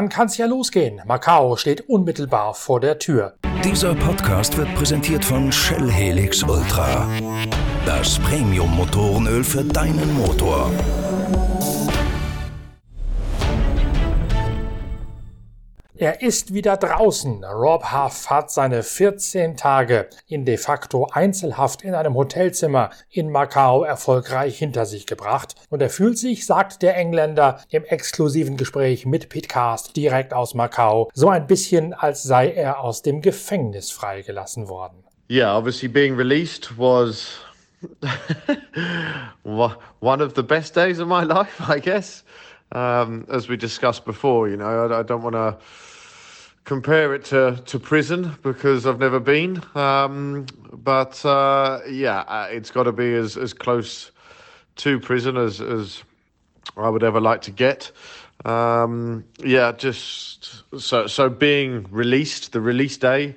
Dann kann's ja losgehen. Macau steht unmittelbar vor der Tür. Dieser Podcast wird präsentiert von Shell Helix Ultra. Das Premium-Motorenöl für deinen Motor. Er ist wieder draußen. Rob Huff hat seine 14 Tage in de facto Einzelhaft in einem Hotelzimmer in Macau erfolgreich hinter sich gebracht. Und er fühlt sich, sagt der Engländer im exklusiven Gespräch mit Pitcast direkt aus Macau, so ein bisschen, als sei er aus dem Gefängnis freigelassen worden. Yeah, obviously being released was one of the best days of my life, I guess. Um, as we discussed before, you know, I, I don't want to compare it to, to prison because I've never been. Um, but uh, yeah, uh, it's got to be as, as close to prison as, as I would ever like to get. Um, yeah, just so so being released, the release day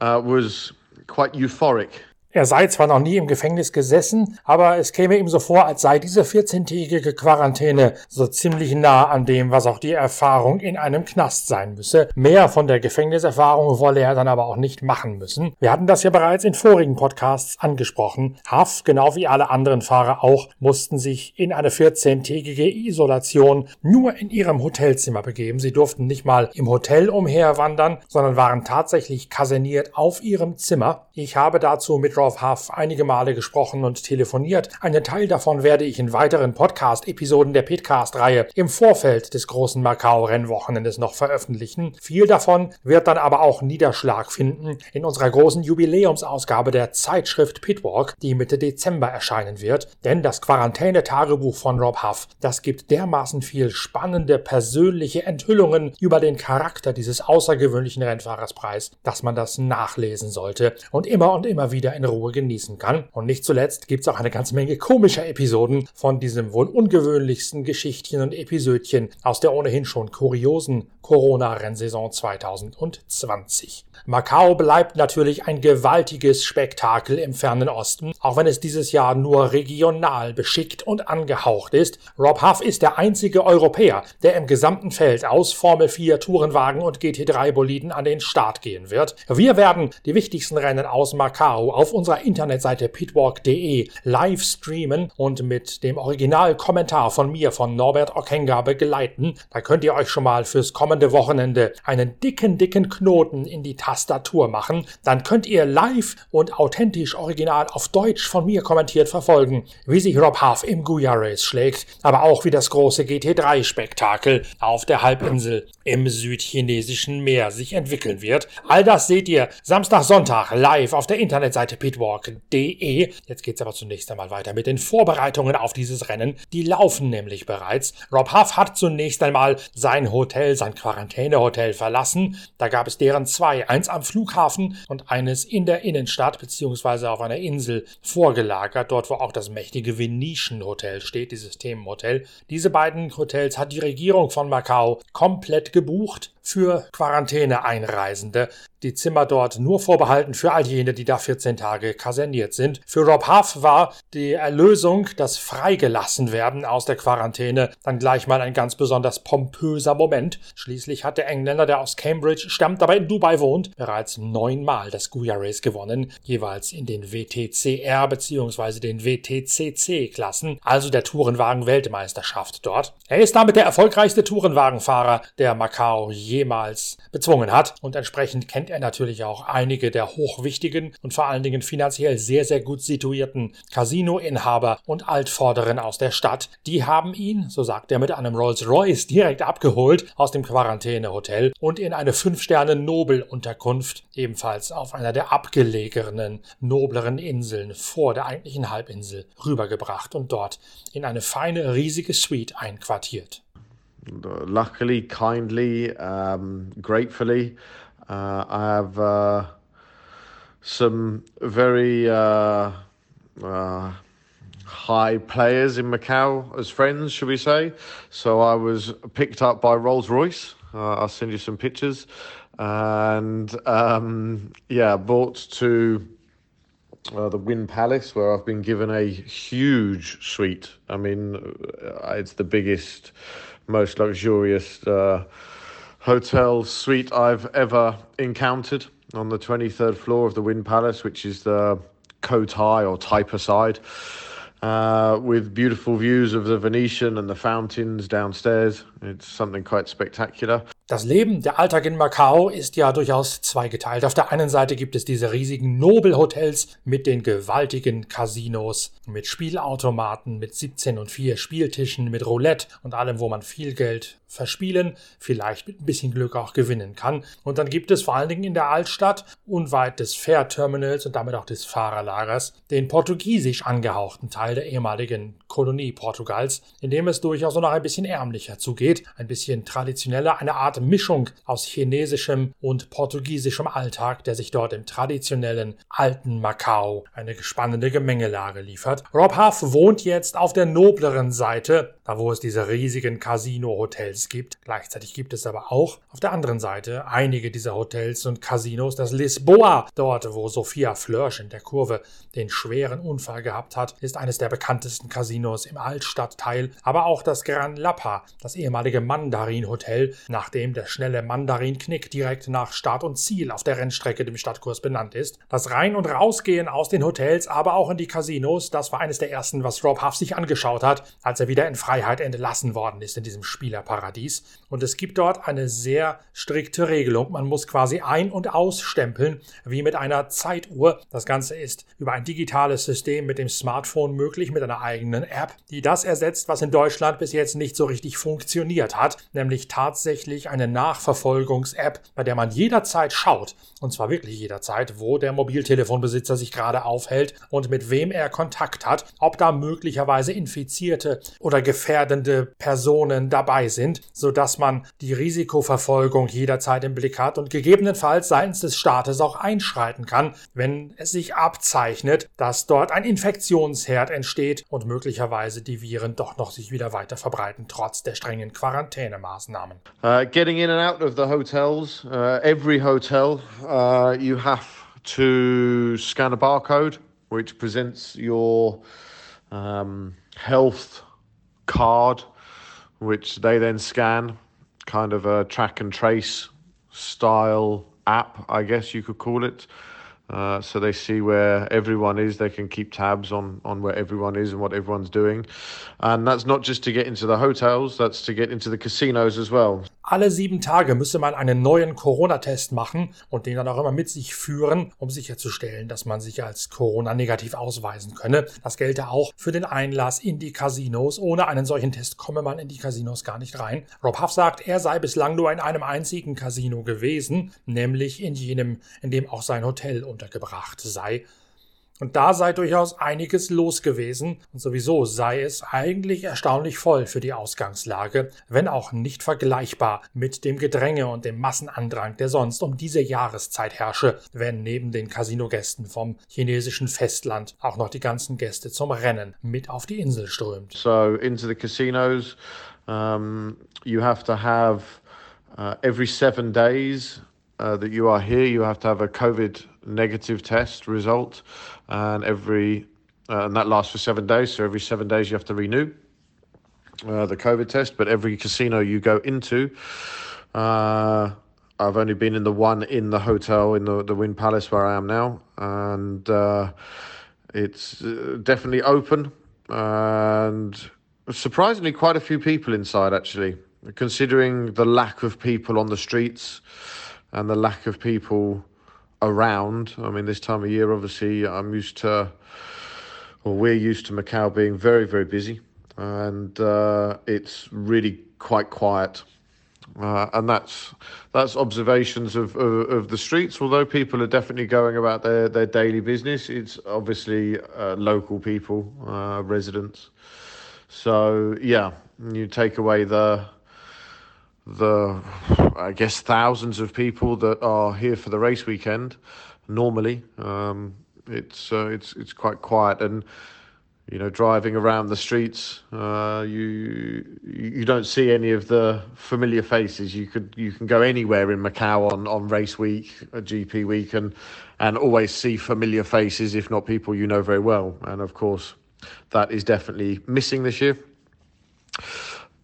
uh, was quite euphoric. Er sei zwar noch nie im Gefängnis gesessen, aber es käme ihm so vor, als sei diese 14-tägige Quarantäne so ziemlich nah an dem, was auch die Erfahrung in einem Knast sein müsse. Mehr von der Gefängniserfahrung wolle er dann aber auch nicht machen müssen. Wir hatten das ja bereits in vorigen Podcasts angesprochen. Haff, genau wie alle anderen Fahrer auch, mussten sich in eine 14-tägige Isolation nur in ihrem Hotelzimmer begeben. Sie durften nicht mal im Hotel umherwandern, sondern waren tatsächlich kaserniert auf ihrem Zimmer. Ich habe dazu mit Rob Huff einige Male gesprochen und telefoniert. Einen Teil davon werde ich in weiteren Podcast-Episoden der Pitcast-Reihe im Vorfeld des großen Macau-Rennwochenendes noch veröffentlichen. Viel davon wird dann aber auch Niederschlag finden in unserer großen Jubiläumsausgabe der Zeitschrift Pitwalk, die Mitte Dezember erscheinen wird. Denn das Quarantäne-Tagebuch von Rob Huff, das gibt dermaßen viel spannende persönliche Enthüllungen über den Charakter dieses außergewöhnlichen Rennfahrers preis, dass man das nachlesen sollte und immer und immer wieder in Ruhe genießen kann. Und nicht zuletzt gibt es auch eine ganze Menge komischer Episoden von diesem wohl ungewöhnlichsten Geschichtchen und Episödchen aus der ohnehin schon kuriosen Corona-Rennsaison 2020. Macau bleibt natürlich ein gewaltiges Spektakel im fernen Osten, auch wenn es dieses Jahr nur regional beschickt und angehaucht ist. Rob Huff ist der einzige Europäer, der im gesamten Feld aus Formel 4 Tourenwagen und GT3 Boliden an den Start gehen wird. Wir werden die wichtigsten Rennen aus Macau auf unserer Internetseite pitwalk.de live streamen und mit dem Originalkommentar von mir, von Norbert Okenga, begleiten. Da könnt ihr euch schon mal fürs kommende Wochenende einen dicken, dicken Knoten in die Tastatur machen. Dann könnt ihr live und authentisch original auf Deutsch von mir kommentiert verfolgen, wie sich Rob Huff im Guya Race schlägt, aber auch wie das große GT3-Spektakel auf der Halbinsel im südchinesischen Meer sich entwickeln wird. All das seht ihr Samstag, Sonntag live auf der Internetseite pitwalk.de. Jetzt geht's aber zunächst einmal weiter mit den Vorbereitungen auf dieses Rennen. Die laufen nämlich bereits. Rob Huff hat zunächst einmal sein Hotel, sein Quarantänehotel verlassen. Da gab es deren zwei, eins am Flughafen und eines in der Innenstadt beziehungsweise auf einer Insel vorgelagert, dort wo auch das mächtige Venetian Hotel steht, dieses Themenhotel. Diese beiden Hotels hat die Regierung von Macau komplett gebucht für Quarantäne-Einreisende. Die Zimmer dort nur vorbehalten für all jene, die da 14 Tage kaserniert sind. Für Rob Huff war die Erlösung, das Freigelassenwerden aus der Quarantäne, dann gleich mal ein ganz besonders pompöser Moment. Schließlich hat der Engländer, der aus Cambridge stammt, aber in Dubai wohnt, bereits neunmal das Guya Race gewonnen, jeweils in den WTCR bzw. den WTCC-Klassen, also der Tourenwagen-Weltmeisterschaft dort. Er ist damit der erfolgreichste Tourenwagenfahrer, der Macau je jemals bezwungen hat. Und entsprechend kennt er natürlich auch einige der hochwichtigen und vor allen Dingen finanziell sehr, sehr gut situierten Casino-Inhaber und Altvorderen aus der Stadt. Die haben ihn, so sagt er, mit einem Rolls-Royce direkt abgeholt aus dem Quarantänehotel und in eine Fünf-Sterne-Nobel-Unterkunft, ebenfalls auf einer der abgelegenen, nobleren Inseln vor der eigentlichen Halbinsel, rübergebracht und dort in eine feine, riesige Suite einquartiert. Luckily, kindly, um, gratefully, uh, I have uh, some very uh, uh, high players in Macau as friends, should we say? So I was picked up by Rolls Royce. Uh, I'll send you some pictures, and um, yeah, brought to uh, the Wynn Palace, where I've been given a huge suite. I mean, uh, it's the biggest, most luxurious uh, hotel suite I've ever encountered on the 23rd floor of the Wind Palace, which is the Kotai or Taipa side. Uh, with beautiful views of the Venetian and the fountains downstairs. It's something quite spectacular. Das Leben, der Alltag in Macau ist ja durchaus zweigeteilt. Auf der einen Seite gibt es diese riesigen Nobelhotels mit den gewaltigen Casinos, mit Spielautomaten, mit 17 und 4 Spieltischen, mit Roulette und allem, wo man viel Geld verspielen, vielleicht mit ein bisschen Glück auch gewinnen kann. Und dann gibt es vor allen Dingen in der Altstadt, unweit des Fährterminals und damit auch des Fahrerlagers, den portugiesisch angehauchten Teil der ehemaligen Kolonie Portugals, in dem es durchaus noch ein bisschen ärmlicher zugeht, ein bisschen traditioneller, eine Art Mischung aus chinesischem und portugiesischem Alltag, der sich dort im traditionellen alten Macau eine spannende Gemengelage liefert. Rob Huff wohnt jetzt auf der nobleren Seite, da wo es diese riesigen Casino-Hotels gibt. Gleichzeitig gibt es aber auch auf der anderen Seite einige dieser Hotels und Casinos, das Lisboa, dort wo Sophia Flörsch in der Kurve den schweren Unfall gehabt hat, ist eines der bekanntesten Casinos im Altstadtteil, aber auch das Gran Lapa, das ehemalige Mandarin Hotel, nachdem dem der schnelle Mandarin-Knick direkt nach Start und Ziel auf der Rennstrecke dem Stadtkurs benannt ist. Das Rein- und Rausgehen aus den Hotels, aber auch in die Casinos, das war eines der ersten, was Rob Huff sich angeschaut hat, als er wieder in Freiheit entlassen worden ist in diesem Spielerparadies. Und es gibt dort eine sehr strikte Regelung. Man muss quasi ein- und ausstempeln, wie mit einer Zeituhr. Das Ganze ist über ein digitales System mit dem Smartphone möglich, mit einer eigenen App, die das ersetzt, was in Deutschland bis jetzt nicht so richtig funktioniert hat, nämlich tatsächlich eine Nachverfolgungs-App, bei der man jederzeit schaut, und zwar wirklich jederzeit, wo der Mobiltelefonbesitzer sich gerade aufhält und mit wem er Kontakt hat, ob da möglicherweise infizierte oder gefährdende Personen dabei sind, sodass man die Risikoverfolgung jederzeit im Blick hat und gegebenenfalls seitens des Staates auch einschreiten kann, wenn es sich abzeichnet, dass dort ein Infektionsherd entsteht und möglicherweise die Viren doch noch sich wieder weiter verbreiten, trotz der strengen Quarantänemaßnahmen. Uh, getting in and out of the hotels, uh, every hotel, uh, you have to scan a barcode which presents your um, health card, which they then scan kind of a track and trace style app, I guess you could call it. Uh, so they see where everyone is. They can keep tabs on on where everyone is and what everyone's doing, and that's not just to get into the hotels. That's to get into the casinos as well. Alle sieben Tage müsse man einen neuen Corona-Test machen und den dann auch immer mit sich führen, um sicherzustellen, dass man sich als Corona-negativ ausweisen könne. Das gelte auch für den Einlass in die Casinos. Ohne einen solchen Test komme man in die Casinos gar nicht rein. Rob Huff sagt, er sei bislang nur in einem einzigen Casino gewesen, nämlich in jenem, in dem auch sein Hotel untergebracht sei. Und da sei durchaus einiges los gewesen und sowieso sei es eigentlich erstaunlich voll für die Ausgangslage, wenn auch nicht vergleichbar mit dem Gedränge und dem Massenandrang, der sonst um diese Jahreszeit herrsche, wenn neben den Casinogästen vom chinesischen Festland auch noch die ganzen Gäste zum Rennen mit auf die Insel strömt. So into the casinos, um, you have to have uh, every seven days uh, that you are here, you have to have a COVID negative test result, and every uh, and that lasts for seven days. So every seven days you have to renew uh, the COVID test. But every casino you go into, uh, I've only been in the one in the hotel in the the Wynn Palace where I am now, and uh, it's uh, definitely open and surprisingly quite a few people inside actually considering the lack of people on the streets and the lack of people around. I mean, this time of year, obviously, I'm used to, or we're used to Macau being very, very busy, and uh, it's really quite quiet. Uh, and that's that's observations of, of, of the streets. Although people are definitely going about their, their daily business, it's obviously uh, local people, uh, residents. So yeah, you take away the the I guess thousands of people that are here for the race weekend. Normally, um, it's uh, it's it's quite quiet, and you know, driving around the streets, uh, you you don't see any of the familiar faces. You could you can go anywhere in Macau on, on race week, a GP week, and and always see familiar faces, if not people you know very well. And of course, that is definitely missing this year.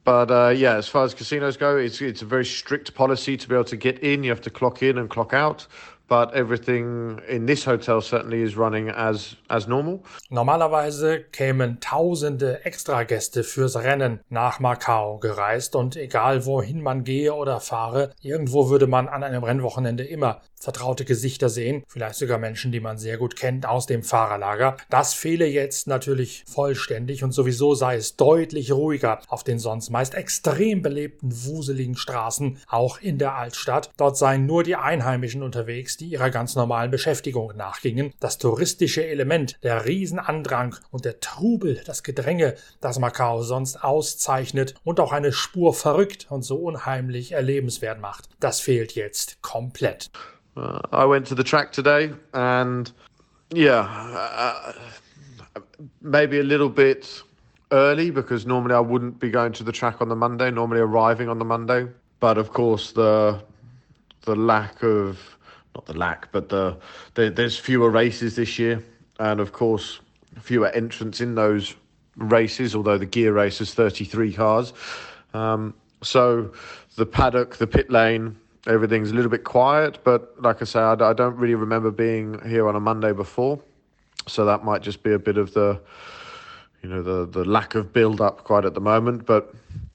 But uh, yeah, as far as casinos go, it's it's a very strict policy to be able to get in. You have to clock in and clock out. But everything in this hotel certainly is running as, as normal. Normalerweise kämen tausende Extragäste fürs Rennen nach Macau gereist und egal wohin man gehe oder fahre, irgendwo würde man an einem Rennwochenende immer vertraute Gesichter sehen, vielleicht sogar Menschen, die man sehr gut kennt aus dem Fahrerlager. Das fehle jetzt natürlich vollständig und sowieso sei es deutlich ruhiger auf den sonst meist extrem belebten, wuseligen Straßen, auch in der Altstadt. Dort seien nur die Einheimischen unterwegs, die ihrer ganz normalen Beschäftigung nachgingen. Das touristische Element, der Riesenandrang und der Trubel, das Gedränge, das Macau sonst auszeichnet und auch eine Spur verrückt und so unheimlich erlebenswert macht, das fehlt jetzt komplett. Uh, I went to the track today, and yeah, uh, maybe a little bit early because normally I wouldn't be going to the track on the Monday. Normally arriving on the Monday, but of course the the lack of not the lack, but the, the there's fewer races this year, and of course fewer entrants in those races. Although the gear race is 33 cars, um, so the paddock, the pit lane everything's a little bit quiet. But like I say, I, I, don't really remember being here on a Monday before, so that might just be a bit of the, you know, the the lack of build up quite at the moment. But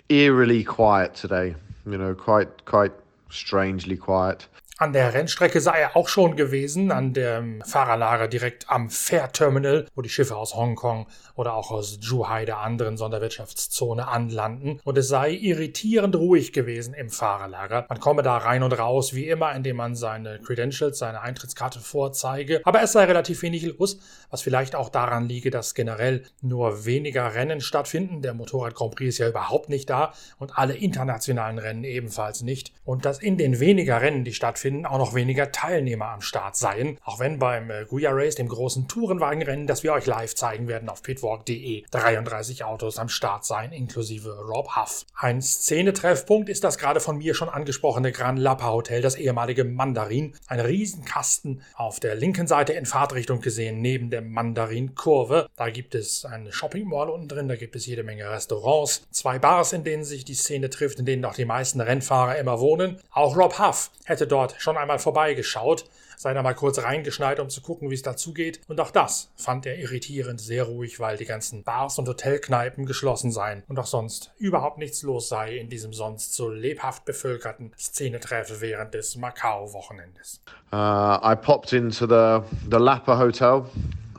eerily quiet today. You know, quite quite strangely quiet. An der Rennstrecke sei er auch schon gewesen, an dem Fahrerlager direkt am Fährterminal, wo die Schiffe aus Hongkong oder auch aus Zhuhai, der anderen Sonderwirtschaftszone, anlanden. Und es sei irritierend ruhig gewesen im Fahrerlager. Man komme da rein und raus, wie immer, indem man seine Credentials, seine Eintrittskarte vorzeige. Aber es sei relativ wenig los, was vielleicht auch daran liege, dass generell nur weniger Rennen stattfinden. Der Motorrad Grand Prix ist ja überhaupt nicht da und alle internationalen Rennen ebenfalls nicht. Und dass in den weniger Rennen, die stattfinden, finden, auch noch weniger Teilnehmer am Start seien. Auch wenn beim äh, Guya Race, dem großen Tourenwagenrennen, das wir euch live zeigen werden auf pitwalk.de, 33 Autos am Start seien, inklusive Rob Huff. Ein Szenetreffpunkt ist das gerade von mir schon angesprochene Gran Lapa Hotel, das ehemalige Mandarin. Ein Riesenkasten auf der linken Seite in Fahrtrichtung gesehen, neben der Mandarin-Kurve. Da gibt es eine Shopping Mall unten drin, da gibt es jede Menge Restaurants, zwei Bars, in denen sich die Szene trifft, in denen auch die meisten Rennfahrer immer wohnen. Auch Rob Huff hätte dort schon einmal vorbeigeschaut, sei da mal kurz reingeschneit, um zu gucken, wie es dazugeht. Und auch das fand er irritierend sehr ruhig, weil die ganzen Bars und Hotelkneipen geschlossen seien und auch sonst überhaupt nichts los sei in diesem sonst so lebhaft bevölkerten Szenetreffen während des Macau-Wochenendes. Uh, I popped into the, the Lapa Hotel.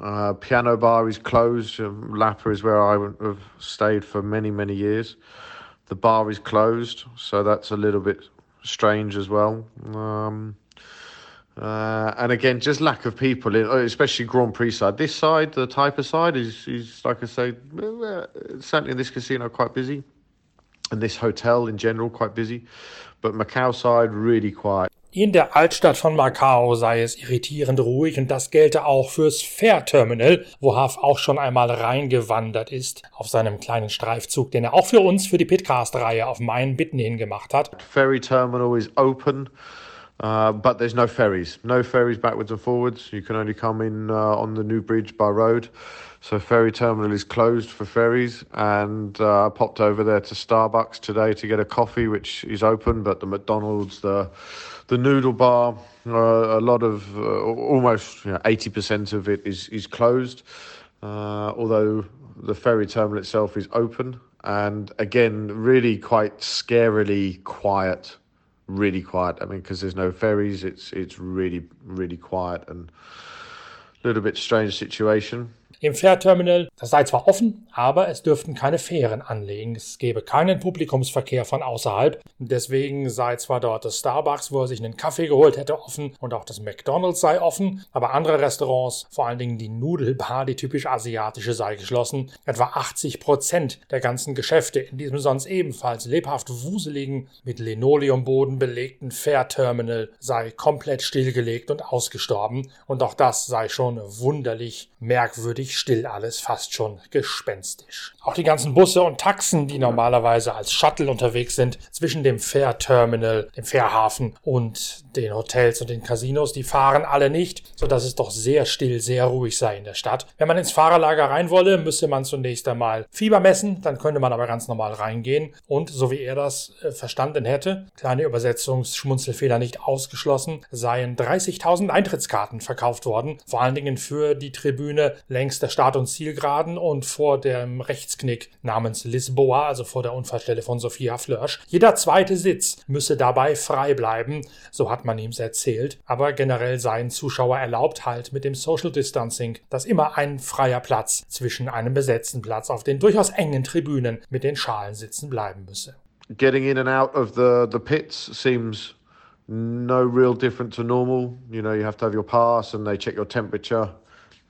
Uh, piano bar is closed. Um, Lapa is where I have stayed for many, many years. The bar is closed, so that's a little bit strange as well. Um, uh, and again, just lack of people, in, especially Grand Prix side. This side, the type of side, is, is like I say, uh, certainly in this casino quite busy, and this hotel in general quite busy, but Macau side really quiet. In der Altstadt von Macau sei es irritierend ruhig und das gelte auch fürs Fährterminal, wo Huff auch schon einmal reingewandert ist auf seinem kleinen Streifzug, den er auch für uns für die Pitcast-Reihe auf meinen Bitten hin gemacht hat. Ferry Terminal is open. Uh, but there's no ferries, no ferries backwards and forwards. You can only come in uh, on the new bridge by road. So ferry terminal is closed for ferries, and uh, I popped over there to Starbucks today to get a coffee, which is open, but the McDonald's, the the noodle bar, uh, a lot of uh, almost you know, percent of it is is closed. Uh, although the ferry terminal itself is open, and again, really quite scarily quiet. Really quiet. I mean, because there's no ferries, it's it's really really quiet and a little bit strange situation. Im Fährterminal, das sei zwar offen, aber es dürften keine Fähren anlegen. Es gäbe keinen Publikumsverkehr von außerhalb. Deswegen sei zwar dort das Starbucks, wo er sich einen Kaffee geholt hätte, offen und auch das McDonald's sei offen, aber andere Restaurants, vor allen Dingen die Nudelbar, die typisch asiatische, sei geschlossen. Etwa 80 Prozent der ganzen Geschäfte in diesem sonst ebenfalls lebhaft wuseligen, mit Linoleumboden belegten Fährterminal sei komplett stillgelegt und ausgestorben. Und auch das sei schon wunderlich merkwürdig still alles, fast schon gespenstisch. Auch die ganzen Busse und Taxen, die normalerweise als Shuttle unterwegs sind, zwischen dem Fährterminal, dem Fährhafen und den Hotels und den Casinos, die fahren alle nicht, sodass es doch sehr still, sehr ruhig sei in der Stadt. Wenn man ins Fahrerlager rein wolle, müsste man zunächst einmal Fieber messen, dann könnte man aber ganz normal reingehen und, so wie er das äh, verstanden hätte, kleine Übersetzungsschmunzelfehler nicht ausgeschlossen, seien 30.000 Eintrittskarten verkauft worden, vor allen Dingen für die Tribüne längs der Start- und Zielgeraden und vor dem Rechtsknick namens Lisboa, also vor der Unfallstelle von Sophia Flörsch. Jeder zweite Sitz müsse dabei frei bleiben, so hat man ihm erzählt, aber generell seien Zuschauer erlaubt halt mit dem Social Distancing, dass immer ein freier Platz zwischen einem besetzten Platz auf den durchaus engen Tribünen mit den Schalen sitzen bleiben müsse. Getting in and out of the, the pits seems no real different to normal. You know, you have to have your pass and they check your temperature.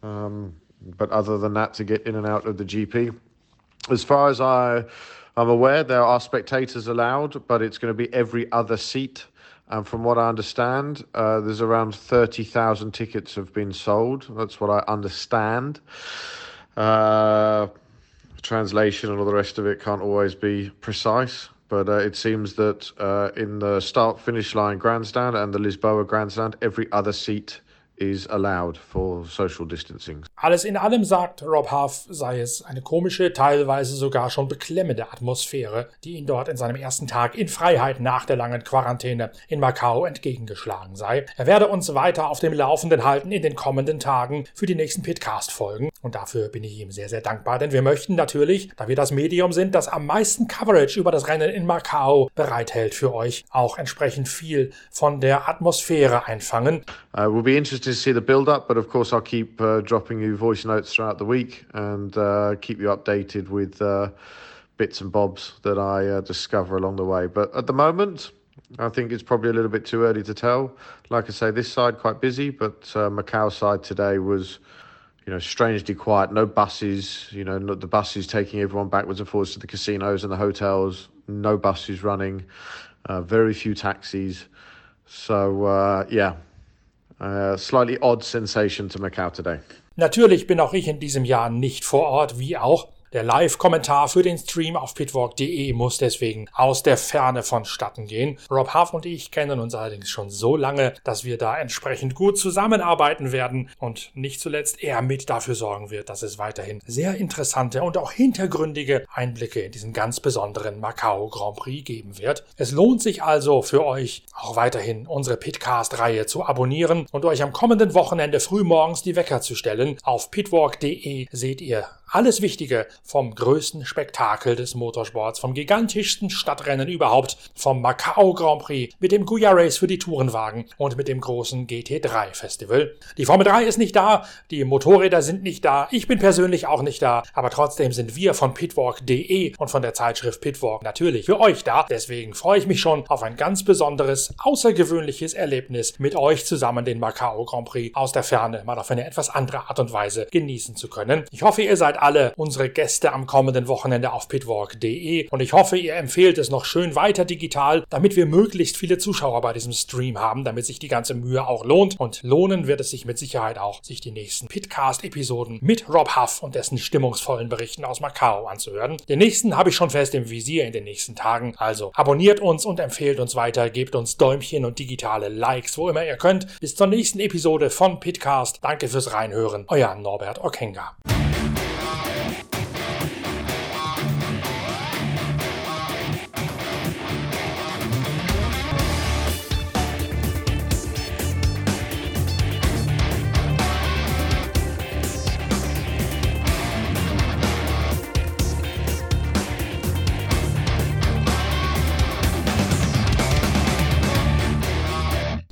Um, but other than that, to get in and out of the GP. As far as I, I'm aware, there are spectators allowed, but it's going to be every other seat. And from what I understand, uh, there's around 30,000 tickets have been sold. That's what I understand. Uh, translation and all the rest of it can't always be precise. But uh, it seems that uh, in the start finish line grandstand and the Lisboa grandstand, every other seat is allowed for social distancing. Alles in allem sagt Rob Huff, sei es eine komische, teilweise sogar schon beklemmende Atmosphäre, die ihn dort in seinem ersten Tag in Freiheit nach der langen Quarantäne in Macau entgegengeschlagen sei. Er werde uns weiter auf dem Laufenden halten in den kommenden Tagen für die nächsten Pitcast-Folgen. Und dafür bin ich ihm sehr, sehr dankbar, denn wir möchten natürlich, da wir das Medium sind, das am meisten Coverage über das Rennen in Macau bereithält für euch, auch entsprechend viel von der Atmosphäre einfangen. Uh, we'll be interested to see the build up, but of course, I'll keep uh, dropping you voice notes throughout the week and uh, keep you updated with uh, bits and bobs that I uh, discover along the way. But at the moment, I think it's probably a little bit too early to tell. Like I say, this side quite busy, but uh, Macau side today was. You know, strangely quiet. No buses. You know, the buses taking everyone backwards and forwards to the casinos and the hotels. No buses running. very few taxis. So yeah, Slightly odd sensation to Macau today. Natürlich bin auch ich in diesem Jahr nicht vor Ort, wie auch der Live-Kommentar für den Stream auf pitwalk.de muss deswegen aus der Ferne vonstatten gehen. Rob Huff und ich kennen uns allerdings schon so lange, dass wir da entsprechend gut zusammenarbeiten werden und nicht zuletzt er mit dafür sorgen wird, dass es weiterhin sehr interessante und auch hintergründige Einblicke in diesen ganz besonderen Macau Grand Prix geben wird. Es lohnt sich also für euch auch weiterhin unsere Pitcast-Reihe zu abonnieren und euch am kommenden Wochenende frühmorgens die Wecker zu stellen. Auf pitwalk.de seht ihr alles Wichtige vom größten Spektakel des Motorsports, vom gigantischsten Stadtrennen überhaupt, vom Macau Grand Prix mit dem Guya Race für die Tourenwagen und mit dem großen GT3 Festival. Die Formel 3 ist nicht da, die Motorräder sind nicht da, ich bin persönlich auch nicht da, aber trotzdem sind wir von pitwalk.de und von der Zeitschrift Pitwalk natürlich für euch da. Deswegen freue ich mich schon auf ein ganz besonderes, außergewöhnliches Erlebnis mit euch zusammen den Macau Grand Prix aus der Ferne mal auf eine etwas andere Art und Weise genießen zu können. Ich hoffe, ihr seid alle unsere Gäste am kommenden Wochenende auf pitwalk.de und ich hoffe, ihr empfehlt es noch schön weiter digital, damit wir möglichst viele Zuschauer bei diesem Stream haben, damit sich die ganze Mühe auch lohnt und lohnen wird es sich mit Sicherheit auch, sich die nächsten Pitcast-Episoden mit Rob Huff und dessen stimmungsvollen Berichten aus Macau anzuhören. Den nächsten habe ich schon fest im Visier in den nächsten Tagen, also abonniert uns und empfehlt uns weiter, gebt uns Däumchen und digitale Likes, wo immer ihr könnt. Bis zur nächsten Episode von Pitcast. Danke fürs Reinhören. Euer Norbert Okenga.